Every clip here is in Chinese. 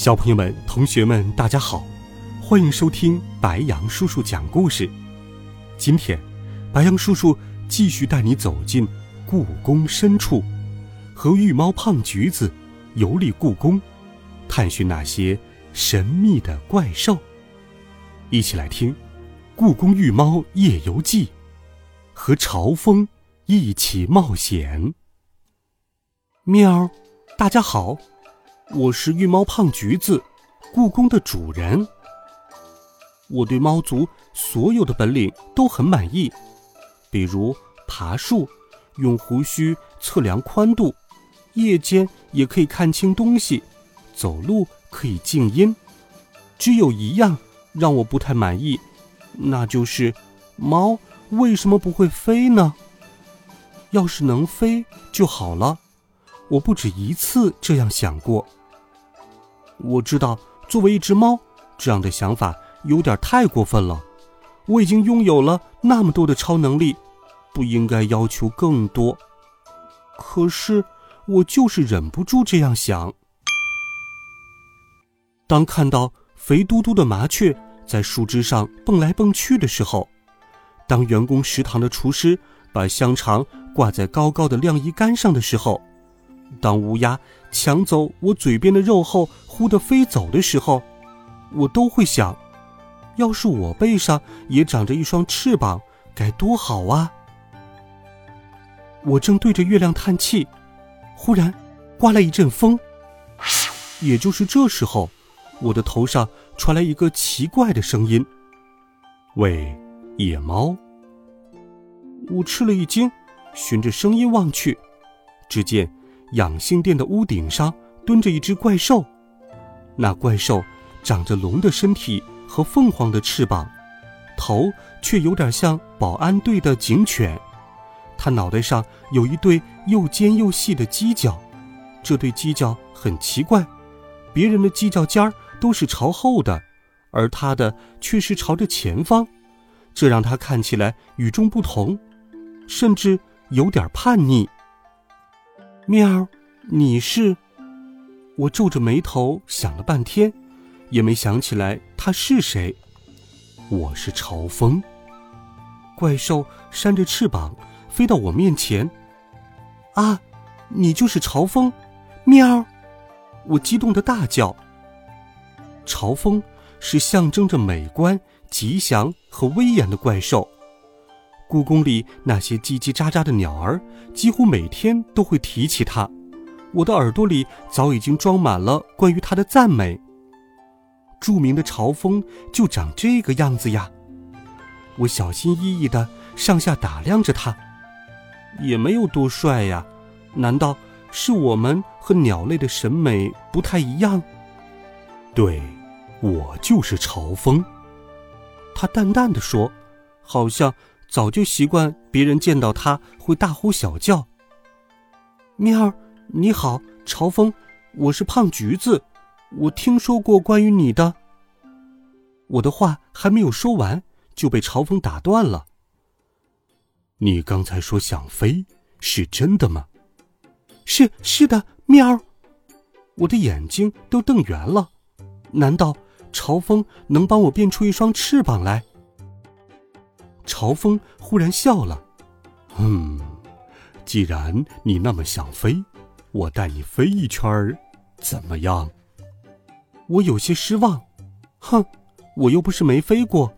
小朋友们、同学们，大家好，欢迎收听白羊叔叔讲故事。今天，白羊叔叔继续带你走进故宫深处，和玉猫胖橘子游历故宫，探寻那些神秘的怪兽。一起来听《故宫玉猫夜游记》，和朝风一起冒险。喵，大家好。我是玉猫胖橘子，故宫的主人。我对猫族所有的本领都很满意，比如爬树，用胡须测量宽度，夜间也可以看清东西，走路可以静音。只有一样让我不太满意，那就是猫为什么不会飞呢？要是能飞就好了。我不止一次这样想过。我知道，作为一只猫，这样的想法有点太过分了。我已经拥有了那么多的超能力，不应该要求更多。可是，我就是忍不住这样想。当看到肥嘟嘟的麻雀在树枝上蹦来蹦去的时候，当员工食堂的厨师把香肠挂在高高的晾衣杆上的时候，当乌鸦抢走我嘴边的肉后，忽的飞走的时候，我都会想：要是我背上也长着一双翅膀，该多好啊！我正对着月亮叹气，忽然刮来一阵风。也就是这时候，我的头上传来一个奇怪的声音：“喂，野猫！”我吃了一惊，循着声音望去，只见。养心殿的屋顶上蹲着一只怪兽，那怪兽长着龙的身体和凤凰的翅膀，头却有点像保安队的警犬。它脑袋上有一对又尖又细的犄角，这对犄角很奇怪，别人的犄角尖儿都是朝后的，而它的却是朝着前方，这让它看起来与众不同，甚至有点叛逆。喵，你是？我皱着眉头想了半天，也没想起来他是谁。我是朝风。怪兽扇着翅膀飞到我面前。啊，你就是朝风！喵！我激动的大叫。朝风是象征着美观、吉祥和威严的怪兽。故宫里那些叽叽喳喳的鸟儿，几乎每天都会提起它。我的耳朵里早已经装满了关于他的赞美。著名的朝风就长这个样子呀。我小心翼翼地上下打量着他，也没有多帅呀。难道是我们和鸟类的审美不太一样？对，我就是朝风。他淡淡的说，好像。早就习惯别人见到他会大呼小叫。喵，你好，朝风，我是胖橘子，我听说过关于你的。我的话还没有说完，就被朝风打断了。你刚才说想飞，是真的吗？是是的，喵。我的眼睛都瞪圆了，难道朝风能帮我变出一双翅膀来？朝风忽然笑了，嗯，既然你那么想飞，我带你飞一圈儿，怎么样？我有些失望，哼，我又不是没飞过，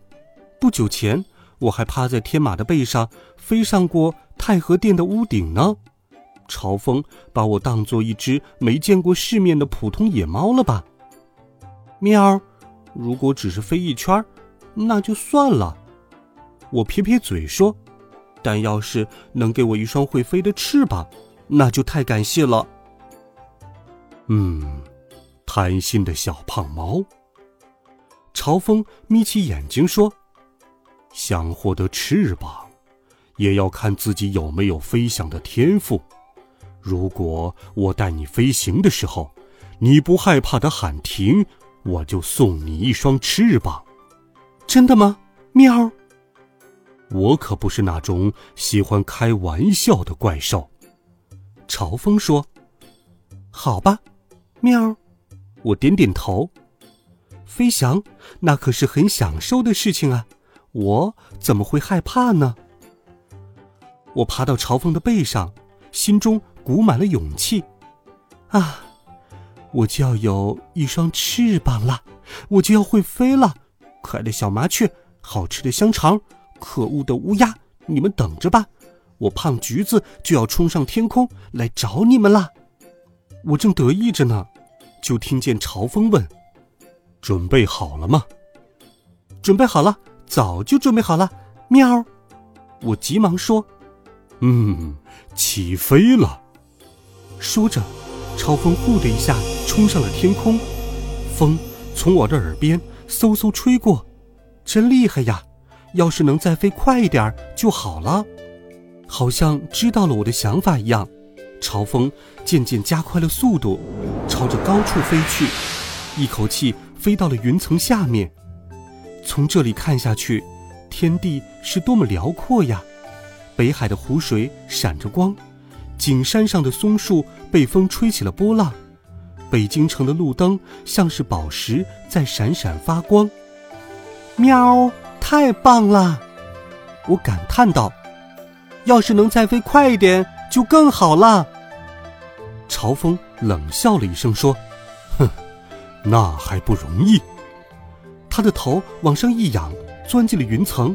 不久前我还趴在天马的背上飞上过太和殿的屋顶呢。朝风把我当做一只没见过世面的普通野猫了吧？喵，如果只是飞一圈儿，那就算了。我撇撇嘴说：“但要是能给我一双会飞的翅膀，那就太感谢了。”嗯，贪心的小胖猫，朝风眯起眼睛说：“想获得翅膀，也要看自己有没有飞翔的天赋。如果我带你飞行的时候，你不害怕的喊停，我就送你一双翅膀。真的吗？喵！我可不是那种喜欢开玩笑的怪兽。”朝风说：“好吧，喵。”我点点头。飞翔，那可是很享受的事情啊！我怎么会害怕呢？我爬到朝风的背上，心中鼓满了勇气。啊，我就要有一双翅膀了，我就要会飞了！可爱的小麻雀，好吃的香肠，可恶的乌鸦，你们等着吧！我胖橘子就要冲上天空来找你们了。我正得意着呢，就听见朝风问。准备好了吗？准备好了，早就准备好了。喵！我急忙说：“嗯，起飞了。”说着，朝风呼的一下冲上了天空，风从我的耳边嗖嗖吹过，真厉害呀！要是能再飞快一点就好了。好像知道了我的想法一样，朝风渐渐加快了速度，朝着高处飞去，一口气。飞到了云层下面，从这里看下去，天地是多么辽阔呀！北海的湖水闪着光，景山上的松树被风吹起了波浪，北京城的路灯像是宝石在闪闪发光。喵，太棒了！我感叹道：“要是能再飞快一点，就更好了。”朝风冷笑了一声说：“哼。”那还不容易。他的头往上一仰，钻进了云层。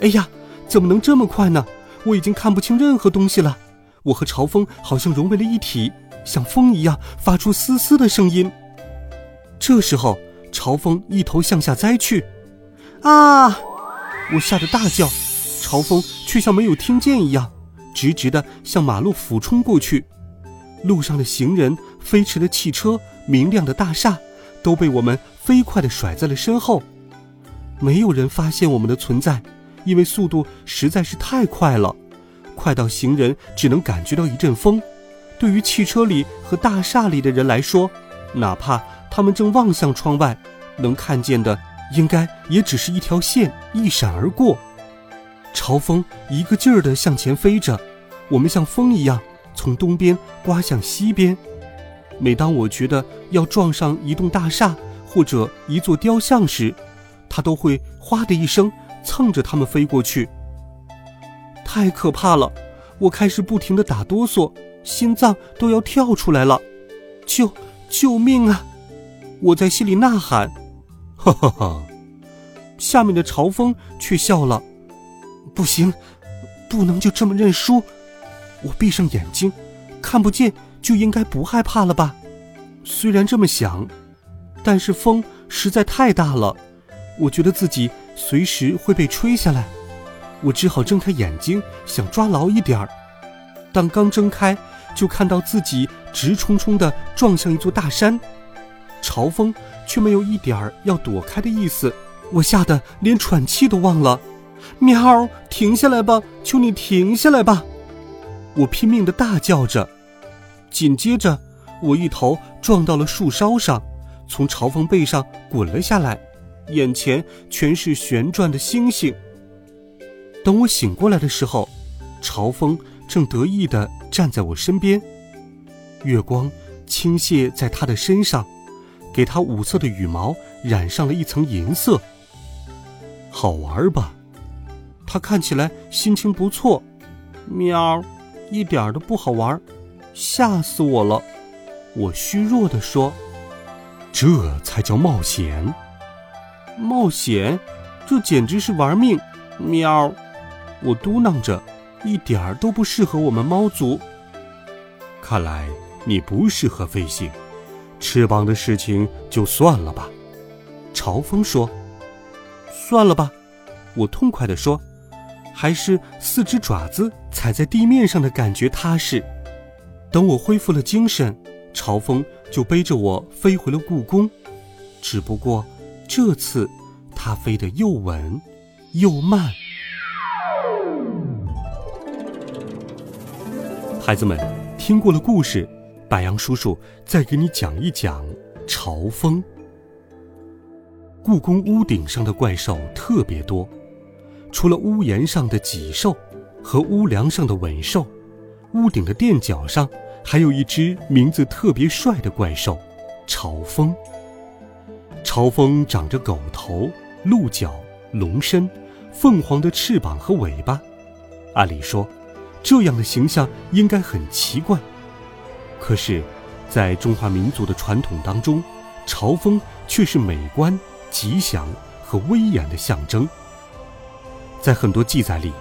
哎呀，怎么能这么快呢？我已经看不清任何东西了。我和朝风好像融为了一体，像风一样发出嘶嘶的声音。这时候，朝风一头向下栽去。啊！我吓得大叫，朝风却像没有听见一样，直直的向马路俯冲过去。路上的行人、飞驰的汽车、明亮的大厦，都被我们飞快地甩在了身后。没有人发现我们的存在，因为速度实在是太快了，快到行人只能感觉到一阵风。对于汽车里和大厦里的人来说，哪怕他们正望向窗外，能看见的应该也只是一条线一闪而过。朝风一个劲儿地向前飞着，我们像风一样。从东边刮向西边，每当我觉得要撞上一栋大厦或者一座雕像时，它都会“哗”的一声蹭着它们飞过去。太可怕了！我开始不停地打哆嗦，心脏都要跳出来了。救救命啊！我在心里呐喊。哈哈哈！下面的朝风却笑了。不行，不能就这么认输。我闭上眼睛，看不见就应该不害怕了吧？虽然这么想，但是风实在太大了，我觉得自己随时会被吹下来。我只好睁开眼睛，想抓牢一点儿。但刚睁开，就看到自己直冲冲地撞向一座大山，朝风却没有一点儿要躲开的意思。我吓得连喘气都忘了。喵，停下来吧，求你停下来吧！我拼命的大叫着，紧接着，我一头撞到了树梢上，从朝风背上滚了下来，眼前全是旋转的星星。等我醒过来的时候，朝风正得意的站在我身边，月光倾泻在他的身上，给他五色的羽毛染上了一层银色。好玩吧？他看起来心情不错。喵。一点都不好玩，吓死我了！我虚弱的说：“这才叫冒险！冒险，这简直是玩命！”喵，我嘟囔着，一点儿都不适合我们猫族。看来你不适合飞行，翅膀的事情就算了吧。朝风说：“算了吧。”我痛快的说。还是四只爪子踩在地面上的感觉踏实。等我恢复了精神，朝风就背着我飞回了故宫。只不过，这次，它飞得又稳又慢。孩子们，听过了故事，白杨叔叔再给你讲一讲朝风。故宫屋顶上的怪兽特别多，除了屋檐上的脊兽和屋梁上的吻兽，屋顶的垫脚上还有一只名字特别帅的怪兽——朝风。朝风长着狗头、鹿角、龙身、凤凰的翅膀和尾巴，按理说，这样的形象应该很奇怪。可是，在中华民族的传统当中，朝风却是美观。吉祥和威严的象征。在很多记载里，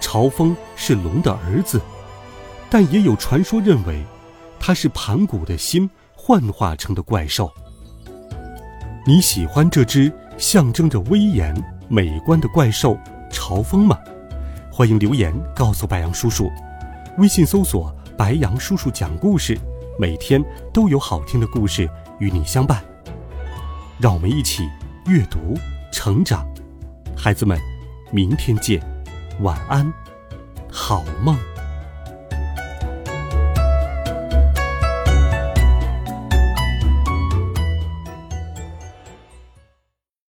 朝风是龙的儿子，但也有传说认为，他是盘古的心幻化成的怪兽。你喜欢这只象征着威严、美观的怪兽朝风吗？欢迎留言告诉白杨叔叔。微信搜索“白杨叔叔讲故事”，每天都有好听的故事与你相伴。让我们一起。阅读，成长，孩子们，明天见，晚安，好梦。